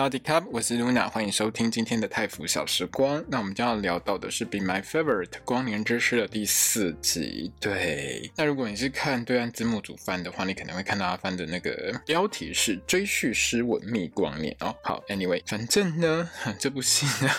大家好，我是 Luna，欢迎收听今天的泰服小时光。那我们将要聊到的是《Be My Favorite》光年之诗的第四集。对，那如果你是看对岸字幕组翻的话，你可能会看到阿帆的那个标题是《追叙诗文觅光年》哦。好，Anyway，反正呢，这部戏呢。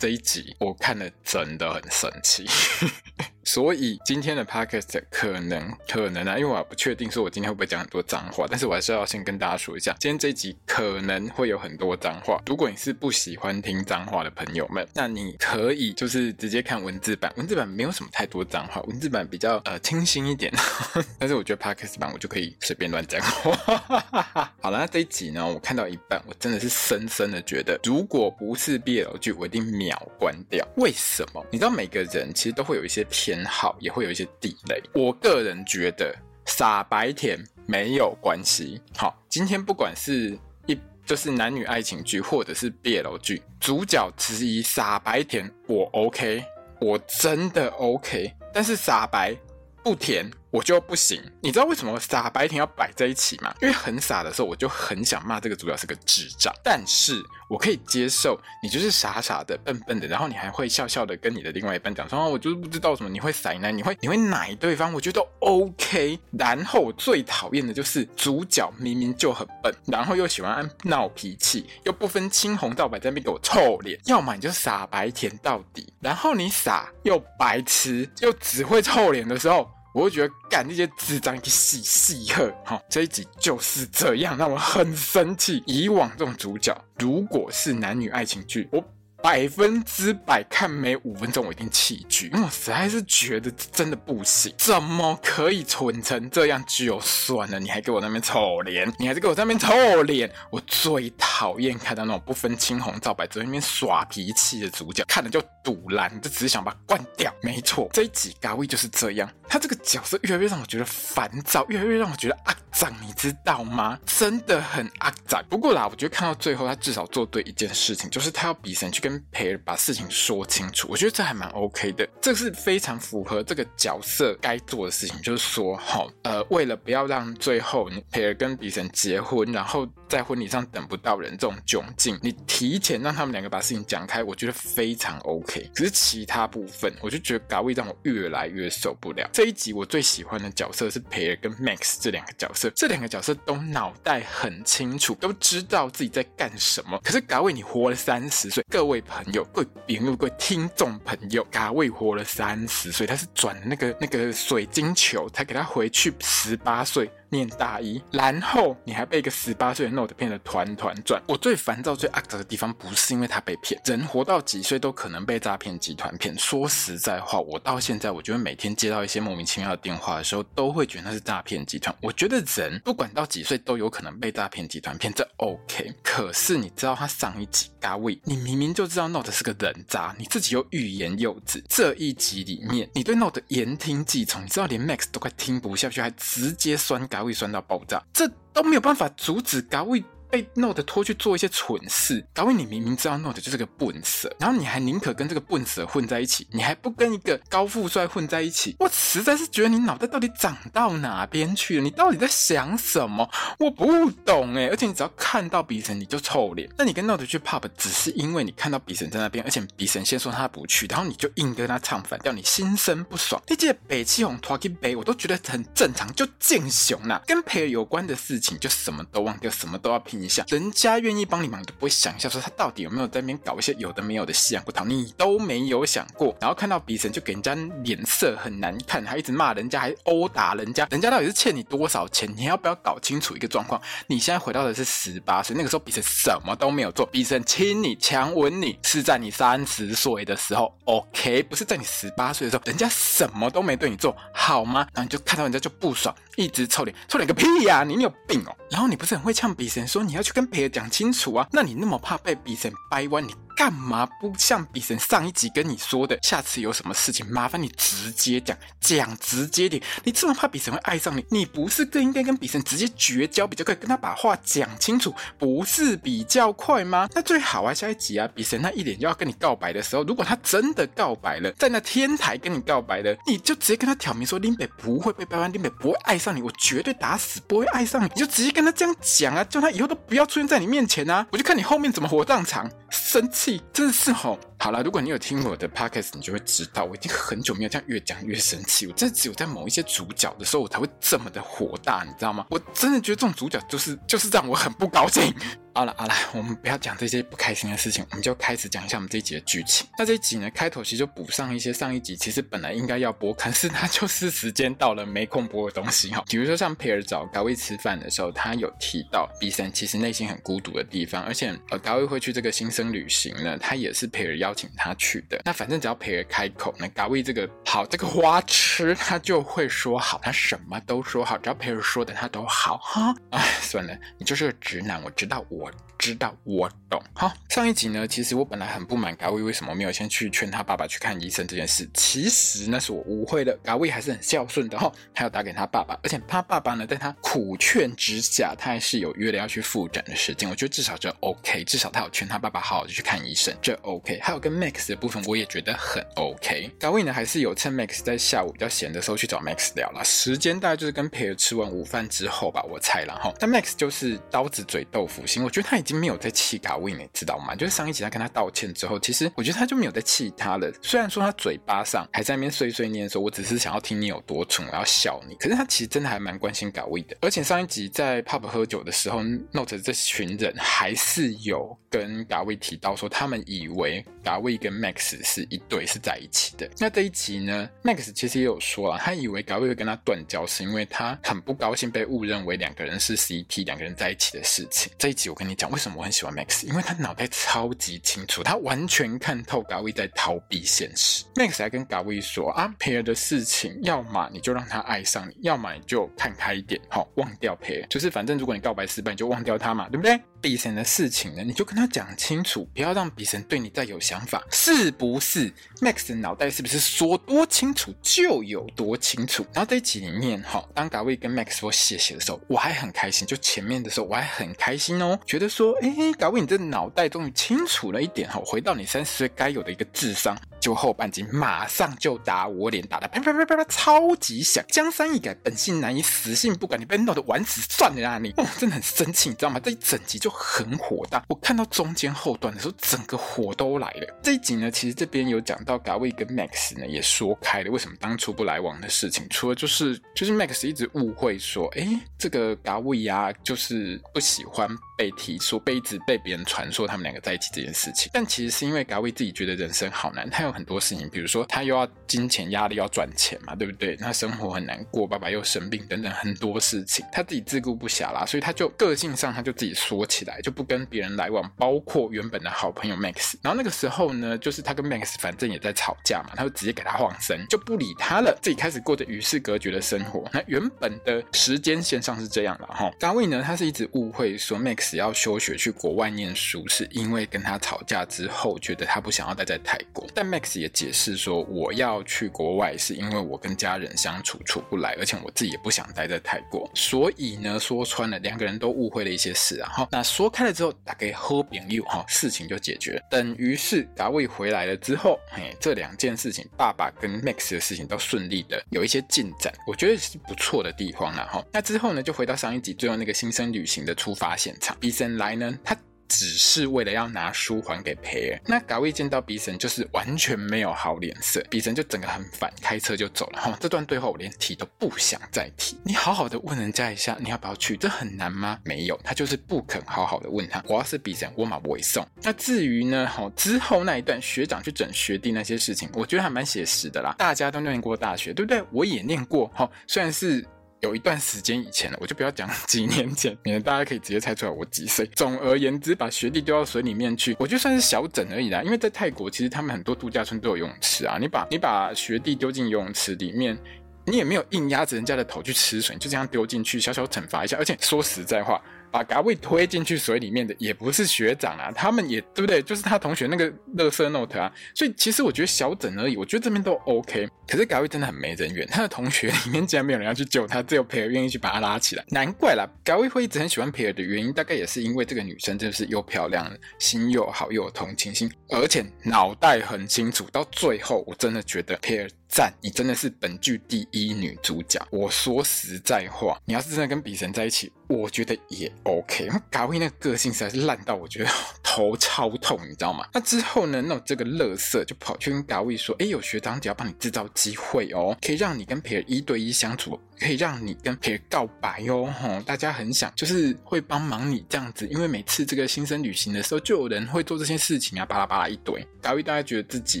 这一集我看了真的很生气，所以今天的 podcast 可能可能啊，因为我不确定说我今天会不会讲很多脏话，但是我还是要先跟大家说一下，今天这一集可能会有很多脏话。如果你是不喜欢听脏话的朋友们，那你可以就是直接看文字版，文字版没有什么太多脏话，文字版比较呃清新一点。但是我觉得 podcast 版我就可以随便乱讲话。好了，那这一集呢，我看到一半，我真的是深深的觉得，如果不是 BL 剧，我一定免。秒关掉？为什么？你知道每个人其实都会有一些偏好，也会有一些地雷。我个人觉得傻白甜没有关系。好，今天不管是一就是男女爱情剧，或者是 BL 剧，主角之一傻白甜，我 OK，我真的 OK。但是傻白不甜。我就不行，你知道为什么傻白甜要摆在一起吗？因为很傻的时候，我就很想骂这个主角是个智障。但是我可以接受你就是傻傻的、笨笨的，然后你还会笑笑的跟你的另外一半讲说：“哦我就是不知道什么，你会塞奶，你会你会奶对方。”我觉得 OK。然后我最讨厌的就是主角明明就很笨，然后又喜欢闹脾气，又不分青红皂白在那边给我臭脸。要么你就傻白甜到底，然后你傻又白痴又只会臭脸的时候。我会觉得干那些智障一洗洗喝，好，这一集就是这样，让我很生气。以往这种主角，如果是男女爱情剧，我。百分之百看没五分钟，我一定弃剧，因为我实在是觉得真的不行，怎么可以蠢成这样？就算了，你还给我那边臭脸，你还是给我在那边臭脸。我最讨厌看到那种不分青红皂白，在那边耍脾气的主角，看了就堵烂，就只是想把它关掉。没错，这一集咖位就是这样，他这个角色越来越让我觉得烦躁，越来越让我觉得肮脏，你知道吗？真的很肮脏。不过啦，我觉得看到最后，他至少做对一件事情，就是他要比神去跟。跟培尔把事情说清楚，我觉得这还蛮 OK 的，这是非常符合这个角色该做的事情。就是说，好，呃，为了不要让最后培尔跟比神结婚，然后在婚礼上等不到人这种窘境，你提前让他们两个把事情讲开，我觉得非常 OK。可是其他部分，我就觉得嘎位让我越来越受不了。这一集我最喜欢的角色是培尔跟 Max 这两个角色，这两个角色都脑袋很清楚，都知道自己在干什么。可是嘎位，你活了三十岁，各位。朋友，各位朋友，各位听众朋友，嘎位活了三十岁，他是转那个那个水晶球，才给他回去十八岁。念大一，然后你还被一个十八岁的 Note 骗得团团转。我最烦躁、最阿杂的地方，不是因为他被骗，人活到几岁都可能被诈骗集团骗。说实在话，我到现在，我觉得每天接到一些莫名其妙的电话的时候，都会觉得那是诈骗集团。我觉得人不管到几岁都有可能被诈骗集团骗，这 OK。可是你知道他上一集嘎位，你明明就知道 Note 是个人渣，你自己又欲言又止。这一集里面，你对 Note 言听计从，你知道连 Max 都快听不下去，还直接酸嘎。会酸到爆炸，这都没有办法阻止高位。被 Note 拖去做一些蠢事，搞为你明明知道 Note 就是个笨蛇，然后你还宁可跟这个笨蛇混在一起，你还不跟一个高富帅混在一起。我实在是觉得你脑袋到底长到哪边去了？你到底在想什么？我不懂哎！而且你只要看到比神你就臭脸，那你跟 Note 去 pub 只是因为你看到比神在那边，而且比神先说他不去，然后你就硬跟他唱反调，你心生不爽。那届北七红拖去北，我都觉得很正常，就见熊呐。跟培尔有关的事情就什么都忘掉，什么都要拼。一下，人家愿意帮你忙，都不会想一下，说他到底有没有在那边搞一些有的没有的西洋不逃，你都没有想过。然后看到鼻神就给人家脸色很难看，还一直骂人家，还殴打人家，人家到底是欠你多少钱？你要不要搞清楚一个状况？你现在回到的是十八岁，那个时候鼻神什么都没有做，鼻神亲你、强吻你是在你三十岁的时候，OK，不是在你十八岁的时候，人家什么都没对你做好吗？然后你就看到人家就不爽，一直臭脸，臭脸个屁呀、你，你有病哦！然后你不是很会呛鼻神说你你要去跟别人讲清楚啊？那你那么怕被比神掰弯，你干嘛不像比神上一集跟你说的，下次有什么事情麻烦你直接讲，讲直接点。你这么怕比神会爱上你，你不是更应该跟比神直接绝交比较快，跟他把话讲清楚，不是比较快吗？那最好啊，下一集啊，比神那一脸就要跟你告白的时候，如果他真的告白了，在那天台跟你告白了，你就直接跟他挑明说，林北不会被掰弯，林北不会爱上你，我绝对打死不会爱上你，你就直接跟他这样讲啊，叫他以后都不要出现在你面前啊，我就看你后面怎么活葬场。生气，真的是吼。好了，如果你有听我的 podcast，你就会知道，我已经很久没有这样越讲越生气。我真的只有在某一些主角的时候，我才会这么的火大，你知道吗？我真的觉得这种主角就是就是让我很不高兴。好了好了，我们不要讲这些不开心的事情，我们就开始讲一下我们这一集的剧情。那这一集呢，开头其实就补上一些上一集其实本来应该要播，可是它就是时间到了没空播的东西哈。比如说像培尔找嘎卫吃饭的时候，他有提到 B 三其实内心很孤独的地方，而且呃嘎卫会去这个新生旅行呢，他也是培尔要邀请他去的。那反正只要培尔开口，那嘎卫这个好这个花痴他就会说好，他什么都说好，只要培尔说的他都好哈。哎，算了，你就是个直男，我知道我。知道，我懂。好，上一集呢，其实我本来很不满嘎卫为什么没有先去劝他爸爸去看医生这件事。其实那是我误会了，嘎卫还是很孝顺的哈，他要打给他爸爸，而且他爸爸呢，在他苦劝之下，他还是有约了要去复诊的时间。我觉得至少这 OK，至少他有劝他爸爸好好去看医生，这 OK。还有跟 Max 的部分，我也觉得很 OK。嘎卫呢，还是有趁 Max 在下午比较闲的时候去找 Max 聊了，时间大概就是跟 Pair 吃完午饭之后吧，我猜了哈。但 Max 就是刀子嘴豆腐心，我觉得他已经。没有在气嘎卫，你知道吗？就是上一集他跟他道歉之后，其实我觉得他就没有在气他了。虽然说他嘴巴上还在那边碎碎念说“我只是想要听你有多蠢，我要笑你”，可是他其实真的还蛮关心嘎卫的。而且上一集在 pub 喝酒的时候，Note 这群人还是有跟嘎卫提到说，他们以为嘎卫跟 Max 是一对，是在一起的。那这一集呢，Max 其实也有说了，他以为嘎卫会跟他断交，是因为他很不高兴被误认为两个人是 CP，两个人在一起的事情。这一集我跟你讲为。什么我很喜欢 Max？因为他脑袋超级清楚，他完全看透嘎卫在逃避现实。Max 还跟嘎卫说啊，培尔的事情，要么你就让他爱上你，要么你就看开一点，好，忘掉培尔。就是反正如果你告白失败，你就忘掉他嘛，对不对？比神的事情呢，你就跟他讲清楚，不要让比神对你再有想法，是不是？Max 的脑袋是不是说多清楚就有多清楚？然后这一集里面，哈，当嘎卫跟 Max 说谢谢的时候，我还很开心。就前面的时候，我还很开心哦，觉得说，哎，嘎卫你这脑袋终于清楚了一点哈，回到你三十岁该有的一个智商。就后半集马上就打我脸，打得啪啪啪啪啪超级响。江山易改，本性难移，死性不改，你被弄得玩死算了啊你！哦，真的很生气，你知道吗？这一整集就很火大。我看到中间后段的时候，整个火都来了。这一集呢，其实这边有讲到嘎卫跟 Max 呢也说开了为什么当初不来往的事情，除了就是就是 Max 一直误会说，哎，这个嘎卫呀，就是不喜欢被提说，被一直被别人传说他们两个在一起这件事情。但其实是因为嘎卫自己觉得人生好难，他有。很多事情，比如说他又要金钱压力，要赚钱嘛，对不对？那生活很难过，爸爸又生病，等等很多事情，他自己自顾不暇啦，所以他就个性上他就自己缩起来，就不跟别人来往，包括原本的好朋友 Max。然后那个时候呢，就是他跟 Max 反正也在吵架嘛，他就直接给他晃身，就不理他了，自己开始过着与世隔绝的生活。那原本的时间线上是这样的哈，嘎卫呢，他是一直误会说 Max 要休学去国外念书，是因为跟他吵架之后，觉得他不想要待在泰国，但 Max。也解释说，我要去国外是因为我跟家人相处处不来，而且我自己也不想待在泰国，所以呢，说穿了，两个人都误会了一些事，然后那说开了之后，大概好朋友哈，事情就解决。等于是嘎卫回来了之后，嘿，这两件事情，爸爸跟 Max 的事情都顺利的有一些进展，我觉得是不错的地方了哈。那之后呢，就回到上一集最后那个新生旅行的出发现场，比森来呢，他。只是为了要拿书还给培尔，那嘎卫见到比森就是完全没有好脸色，比森就整个很烦，开车就走了。哈，这段对话我连提都不想再提。你好好的问人家一下，你要不要去？这很难吗？没有，他就是不肯好好的问他。我要是比森，我马不会送。那至于呢，好之后那一段学长去整学弟那些事情，我觉得还蛮写实的啦。大家都念过大学，对不对？我也念过。哈，虽然是。有一段时间以前了，我就不要讲 几年前，免得大家可以直接猜出来我几岁。总而言之，把学弟丢到水里面去，我就算是小整而已啦。因为在泰国，其实他们很多度假村都有游泳池啊。你把你把学弟丢进游泳池里面，你也没有硬压着人家的头去吃水，就这样丢进去，小小惩罚一下。而且说实在话。把嘎位推进去水里面的也不是学长啊，他们也对不对？就是他同学那个乐色 note 啊，所以其实我觉得小整而已，我觉得这边都 OK。可是嘎位真的很没人缘，他的同学 里面竟然没有人要去救他，只有培尔愿意去把他拉起来，难怪啦。嘎位会一直很喜欢培尔的原因，大概也是因为这个女生真的是又漂亮，心又好，又有同情心，而且脑袋很清楚。到最后，我真的觉得培尔。赞，你真的是本剧第一女主角。我说实在话，你要是真的跟比神在一起，我觉得也 OK。因为嘎威那个个性实在是烂到我觉得 头超痛，你知道吗？那之后呢，那这个乐色就跑去跟嘎威说：“哎，有学长姐要帮你制造机会哦，可以让你跟培尔一对一相处，可以让你跟培尔告白哦。吼，大家很想就是会帮忙你这样子，因为每次这个新生旅行的时候，就有人会做这些事情啊，巴拉巴拉一堆。嘎威大概觉得自己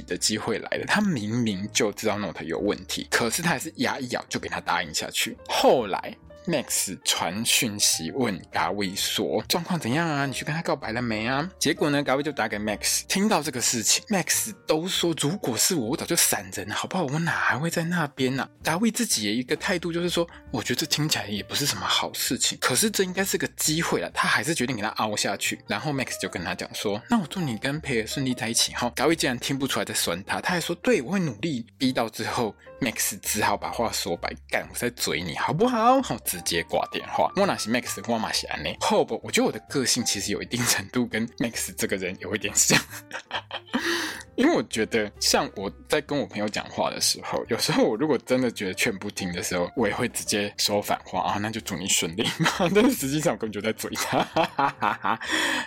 的机会来了，他明明就知道。Note 有问题，可是他还是牙一咬就给他答应下去。后来。Max 传讯息问嘎威说：“状况怎样啊？你去跟他告白了没啊？”结果呢，嘎威就打给 Max。听到这个事情，Max 都说：“如果是我，我早就闪人了，好不好？我哪还会在那边呢、啊？”嘎威自己的一个态度就是说：“我觉得这听起来也不是什么好事情，可是这应该是个机会了。”他还是决定给他凹下去。然后 Max 就跟他讲说：“那我祝你跟培尔顺利在一起。”哈，嘎威竟然听不出来在酸他，他还说：“对，我会努力。”逼到最后，Max 只好把话说白：“干，我在嘴你，好不好？”好。直接挂电话。我那是 Max，我马是安内。后不，我觉得我的个性其实有一定程度跟 Max 这个人有一点像。因为我觉得，像我在跟我朋友讲话的时候，有时候我如果真的觉得劝不听的时候，我也会直接说反话啊，那就祝你顺利嘛。但是实际上我根本就在嘴他。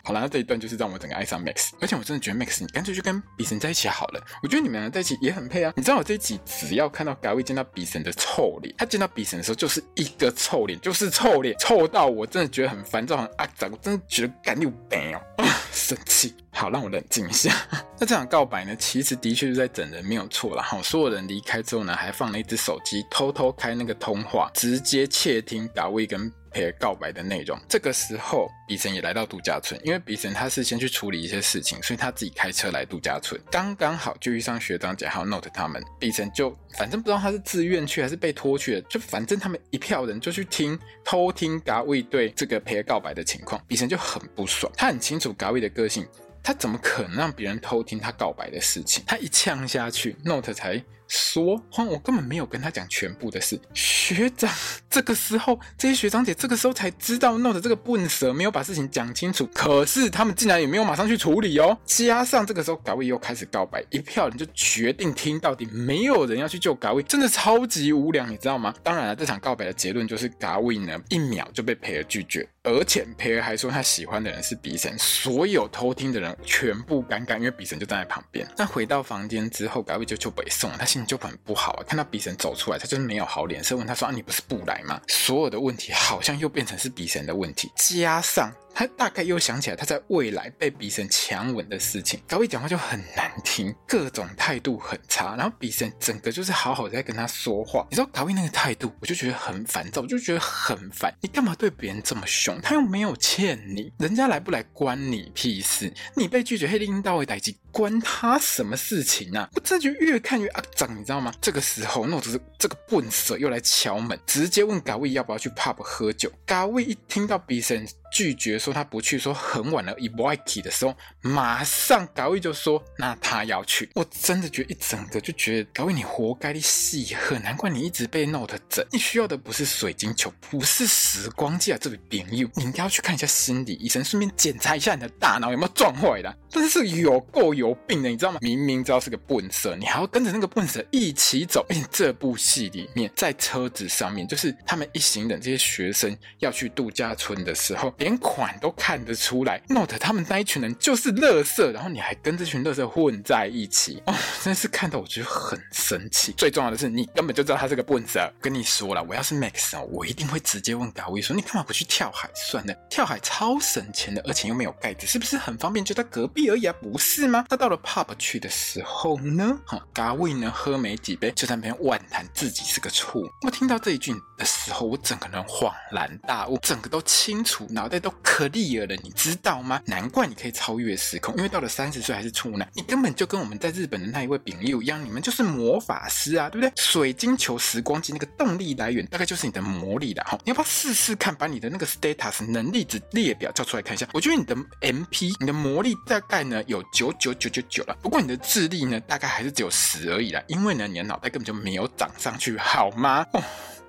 好了，那这一段就是让我整个爱上 Max，而且我真的觉得 Max，你干脆就跟比神在一起好了。我觉得你们俩在一起也很配啊。你知道我这一集只要看到嘎威见到比神的臭脸，他见到比神的时候就是一个臭脸，就是臭脸，臭到我真的觉得很烦躁，很阿杂，我真的觉得干你有病哦，生气。好，让我冷静一下。那这场告白呢，其实的确是在整人，没有错了。好，所有人离开之后呢，还放了一只手机，偷偷开那个通话，直接窃听达威跟培告白的内容。这个时候，比神也来到度假村，因为比神他是先去处理一些事情，所以他自己开车来度假村。刚刚好就遇上学长姐还有 Note 他们，比神就反正不知道他是自愿去还是被拖去的，就反正他们一票人就去听偷听嘎威对这个培告白的情况，比神就很不爽，他很清楚嘎威的个性。他怎么可能让别人偷听他告白的事情？他一呛下去，Note 才说：“哼，我根本没有跟他讲全部的事。”学长，这个时候这些学长姐这个时候才知道 Note 这个笨蛇没有把事情讲清楚，可是他们竟然也没有马上去处理哦。加上这个时候嘎威又开始告白，一票人就决定听到底，没有人要去救嘎威，真的超级无良，你知道吗？当然了，这场告白的结论就是嘎威呢一秒就被培尔拒绝。而且培尔还说他喜欢的人是比神，所有偷听的人全部尴尬，因为比神就站在旁边。那回到房间之后，嘎威就就北宋，他心就很不好啊。看到比神走出来，他就是没有好脸色，问他说：“啊，你不是不来吗？”所有的问题好像又变成是比神的问题，加上。他大概又想起来他在未来被比神强吻的事情，嘎威讲话就很难听，各种态度很差，然后比神整个就是好好在跟他说话，你知道嘎威那个态度，我就觉得很烦躁，我就觉得很烦。你干嘛对别人这么凶？他又没有欠你，人家来不来关你屁事？你被拒绝黑拎到位代机，关他什么事情啊？我真的觉得越看越肮脏，你知道吗？这个时候，诺子这个笨蛇又来敲门，直接问嘎威要不要去 pub 喝酒。嘎威一听到比神。拒绝说他不去，说很晚了，一不爱去的时候，马上嘎威就说那他要去。我真的觉得一整个就觉得嘎威你活该，你戏很难怪你一直被 Note 整。你需要的不是水晶球，不是时光机啊，这位朋友，你应该要去看一下心理医生，顺便检查一下你的大脑有没有撞坏了。但是有够有病的，你知道吗？明明知道是个笨蛇，你还要跟着那个笨蛇一起走。而且这部戏里面，在车子上面，就是他们一行人这些学生要去度假村的时候。连款都看得出来，Note 他们那一群人就是垃圾，然后你还跟这群垃圾混在一起哦，真是看到我觉得很生气。最重要的是，你根本就知道他是个笨子。跟你说了，我要是 Max 哦，我一定会直接问嘎威说：“你干嘛不去跳海算了？跳海超省钱的，而且又没有盖子，是不是很方便？就在隔壁而已啊，不是吗？”他到了 Pub 去的时候呢，哈，嘎威呢喝没几杯，就在那边妄谈自己是个处。我听到这一句的时候，我整个人恍然大悟，整个都清楚，脑袋都可 clear 了，你知道吗？难怪你可以超越时空，因为到了三十岁还是处男，你根本就跟我们在日本的那一位丙佑一样，你们就是魔法师啊，对不对？水晶球时光机那个动力来源大概就是你的魔力了哈，你要不要试试看，把你的那个 status 能力值列表叫出来看一下？我觉得你的 MP，你的魔力大概呢有九九九九九了，不过你的智力呢大概还是只有十而已啦，因为呢你的脑袋根本就没有长上去，好吗？哦。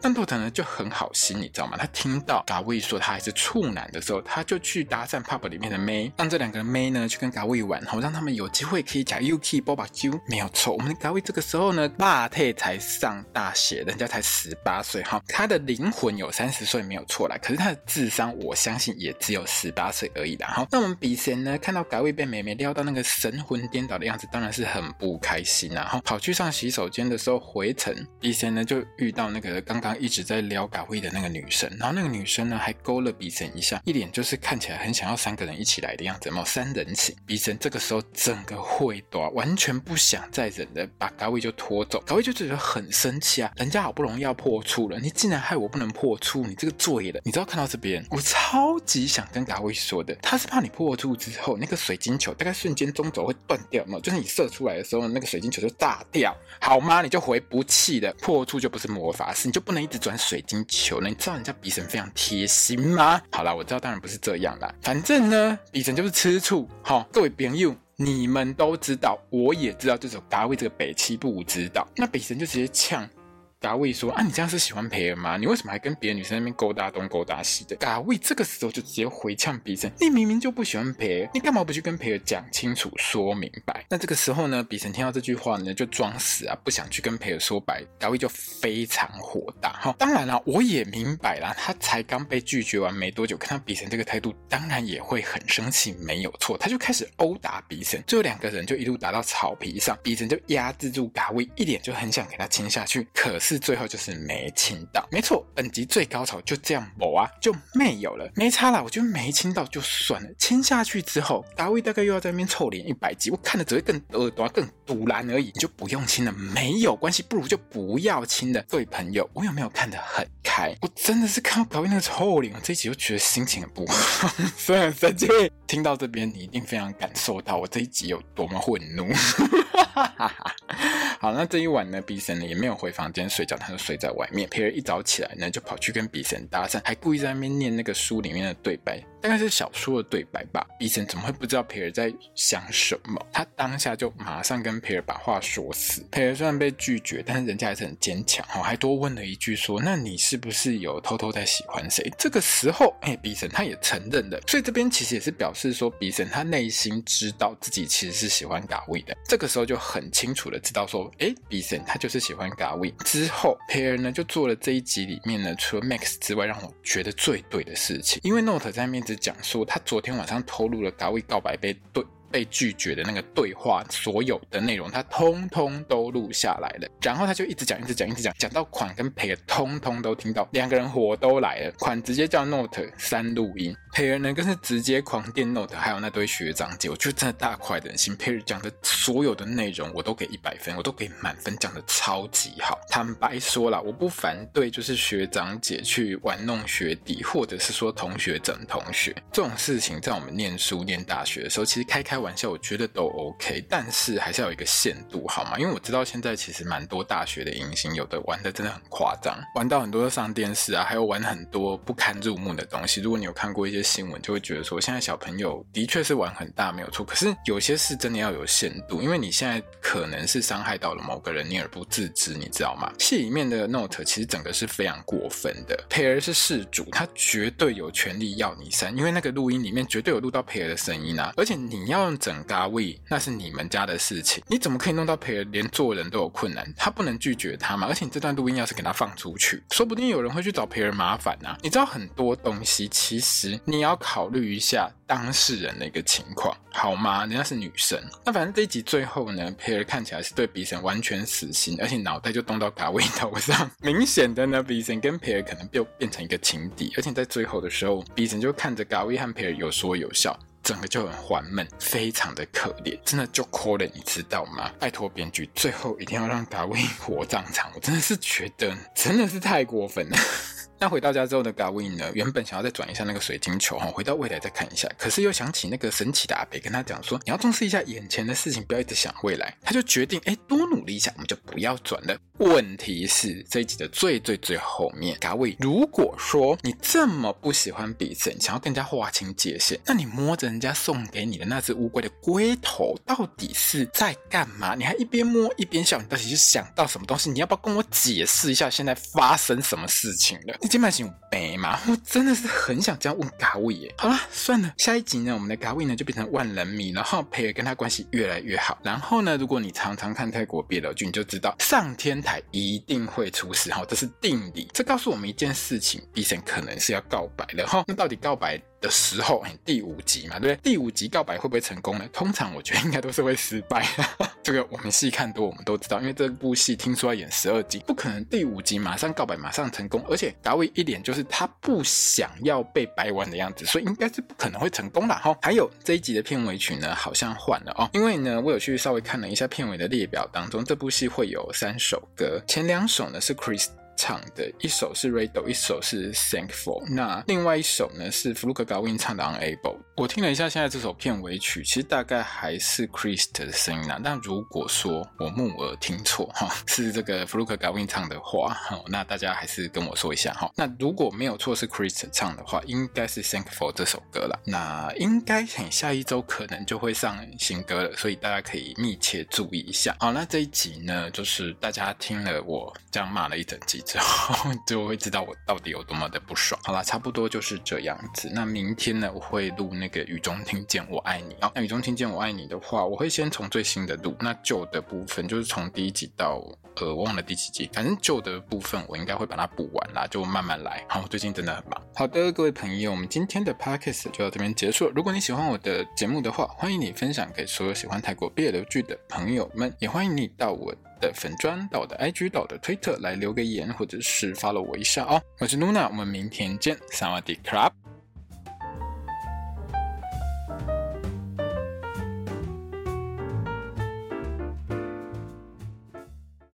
但诺特呢就很好心，你知道吗？他听到嘎威说他还是处男的时候，他就去搭讪 pub 里面的妹，让这两个妹呢去跟嘎威玩，好让他们有机会可以假 UK 波把揪。没有错，我们的嘎威这个时候呢，大特才上大学，人家才十八岁哈，他的灵魂有三十岁没有错啦，可是他的智商我相信也只有十八岁而已啦。哈，那我们比神呢看到嘎威被妹妹撩到那个神魂颠倒的样子，当然是很不开心啊。哈，跑去上洗手间的时候回程，比神呢就遇到那个刚刚。一直在撩嘎威的那个女生，然后那个女生呢还勾了比神一下，一脸就是看起来很想要三个人一起来的样子，有没有三人行？比神这个时候整个会短，完全不想再忍的，把嘎威就拖走。嘎威就觉得很生气啊，人家好不容易要破处了，你竟然害我不能破处，你这个罪人！你知道看到这边，我超级想跟嘎威说的，他是怕你破处之后，那个水晶球大概瞬间中轴会断掉嘛，就是你射出来的时候，那个水晶球就炸掉，好吗？你就回不去的，破处就不是魔法师，你就不能。一直转水晶球呢？你知道人家比神非常贴心吗？好啦，我知道，当然不是这样啦。反正呢，比神就是吃醋。好，各位朋友，你们都知道，我也知道，这首大卫这个北七不知道。那北神就直接呛。嘎威说：“啊，你这样是喜欢培尔吗？你为什么还跟别的女生那边勾搭东勾搭西的？”嘎威这个时候就直接回呛比神：“你明明就不喜欢培尔，你干嘛不去跟培尔讲清楚、说明白？”那这个时候呢，比神听到这句话呢，就装死啊，不想去跟培尔说白。嘎威就非常火大哈。当然了，我也明白啦，他才刚被拒绝完没多久，看到比神这个态度，当然也会很生气，没有错。他就开始殴打比神，最后两个人就一路打到草皮上，比神就压制住嘎威，一脸就很想给他亲下去，可是。最后就是没亲到，没错，本集最高潮就这样没啊，就没有了，没差啦，我觉得没亲到就算了，亲下去之后，嘎威大概又要在那边臭脸一百集，我看的只会更耳朵更堵然而已，你就不用亲了，没有关系，不如就不要亲了。各位朋友，我有没有看得很开？我真的是看到嘎威那个臭脸，我这一集就觉得心情很不好，虽然生气。听到这边，你一定非常感受到我这一集有多么愤怒。好，那这一晚呢，比神呢也没有回房间睡觉，他就睡在外面。培尔一早起来呢，就跑去跟比神搭讪，还故意在那边念那个书里面的对白，大概是小说的对白吧。比神怎么会不知道培尔在想什么？他当下就马上跟培尔把话说死。培尔虽然被拒绝，但是人家还是很坚强，哈，还多问了一句说：“那你是不是有偷偷在喜欢谁？”这个时候，哎，比神他也承认了，所以这边其实也是表示说，比神他内心知道自己其实是喜欢嘎威的。这个时候就很清楚的知道说。哎，比神他就是喜欢嘎威。之后，培尔呢就做了这一集里面呢，除了 Max 之外，让我觉得最对的事情。因为 Note 在面子讲说，他昨天晚上透露了嘎威告白被怼。被拒绝的那个对话，所有的内容他通通都录下来了，然后他就一直讲，一直讲，一直讲，讲到款跟培尔通通都听到，两个人火都来了，款直接叫 Note 删录音，培尔呢更是直接狂电 Note，还有那堆学长姐，我就真的大快人心。培尔讲的所有的内容我都给一百分，我都给满分，讲的超级好。坦白说了，我不反对，就是学长姐去玩弄学弟，或者是说同学整同学这种事情，在我们念书念大学的时候，其实开开。玩笑我觉得都 OK，但是还是要有一个限度，好吗？因为我知道现在其实蛮多大学的迎新，有的玩的真的很夸张，玩到很多上电视啊，还有玩很多不堪入目的东西。如果你有看过一些新闻，就会觉得说，现在小朋友的确是玩很大，没有错。可是有些事真的要有限度，因为你现在可能是伤害到了某个人，你而不自知，你知道吗？戏里面的 Note 其实整个是非常过分的。培尔是事主，他绝对有权利要你删，因为那个录音里面绝对有录到培尔的声音啊，而且你要。整嘎威，那是你们家的事情，你怎么可以弄到培尔连做人都有困难？他不能拒绝他嘛？而且你这段录音要是给他放出去，说不定有人会去找培尔麻烦呐、啊。你知道很多东西，其实你要考虑一下当事人的一个情况，好吗？人家是女生。那反正这一集最后呢，培尔看起来是对比神完全死心，而且脑袋就动到嘎威头上。明显的呢，比神跟培尔可能就变成一个情敌，而且在最后的时候，比神就看着嘎威和培尔有说有笑。整个就很烦闷，非常的可怜，真的就哭了，你知道吗？拜托编剧，最后一定要让嘎威火葬场，我真的是觉得真的是太过分了。那回到家之后的 Gawyn 呢，原本想要再转一下那个水晶球哈，回到未来再看一下，可是又想起那个神奇的阿北跟他讲说，你要重视一下眼前的事情，不要一直想未来。他就决定，哎，多努力一下，我们就不要转了。问题是这一集的最最最后面，Gawyn，如果说你这么不喜欢比赛，想要更加划清界限，那你摸着人家送给你的那只乌龟的龟头，到底是在干嘛？你还一边摸一边笑，你到底是想到什么东西？你要不要跟我解释一下现在发生什么事情了？你今晚行没嘛？我真的是很想这样问 Gawyn 耶。好了，算了，下一集呢，我们的 Gary 呢就变成万人迷，然后培尔跟他关系越来越好。然后呢，如果你常常看泰国 BL 剧，你就知道上天台一定会出事哈，这是定理。这告诉我们一件事情，B 神可能是要告白了哈。那到底告白的时候，第五集嘛，对不对？第五集告白会不会成功呢？通常我觉得应该都是会失败。这个我们戏看多，我们都知道，因为这部戏听说要演十二集，不可能第五集马上告白，马上成功。而且达维一脸就是他不想要被掰弯的样子，所以应该是不可能会成功的哈。还有这一集的片尾曲呢，好像换了哦，因为呢，我有去稍微看了一下片尾的列表当中，这部戏会有三首歌，前两首呢是 Chris。唱的一首是 Rado，一首是 Thankful，那另外一首呢是 Fluke Gawin 唱的 Unable。我听了一下现在这首片尾曲，其实大概还是 Christ 的声音啊。但如果说我木耳听错哈，是这个 Fluke Gawin 唱的话，那大家还是跟我说一下哈。那如果没有错是 Christ 唱的话，应该是 Thankful 这首歌了。那应该很下一周可能就会上新歌了，所以大家可以密切注意一下。好，那这一集呢，就是大家听了我这样骂了一整集。之后 就会知道我到底有多么的不爽。好啦，差不多就是这样子。那明天呢，我会录那个雨中听见我爱你。哦，那雨中听见我爱你的话，我会先从最新的录，那旧的部分就是从第一集到呃，忘了第几集，反正旧的部分我应该会把它补完啦，就慢慢来。好，最近真的很忙。好的，各位朋友，我们今天的 podcast 就到这边结束了。如果你喜欢我的节目的话，欢迎你分享给所有喜欢泰国 BL 剧的朋友们，也欢迎你到我的粉砖到我的 IG 到我的推特来留个言，或者是 follow 我一下哦。我是 Luna，我们明天见，萨瓦迪卡。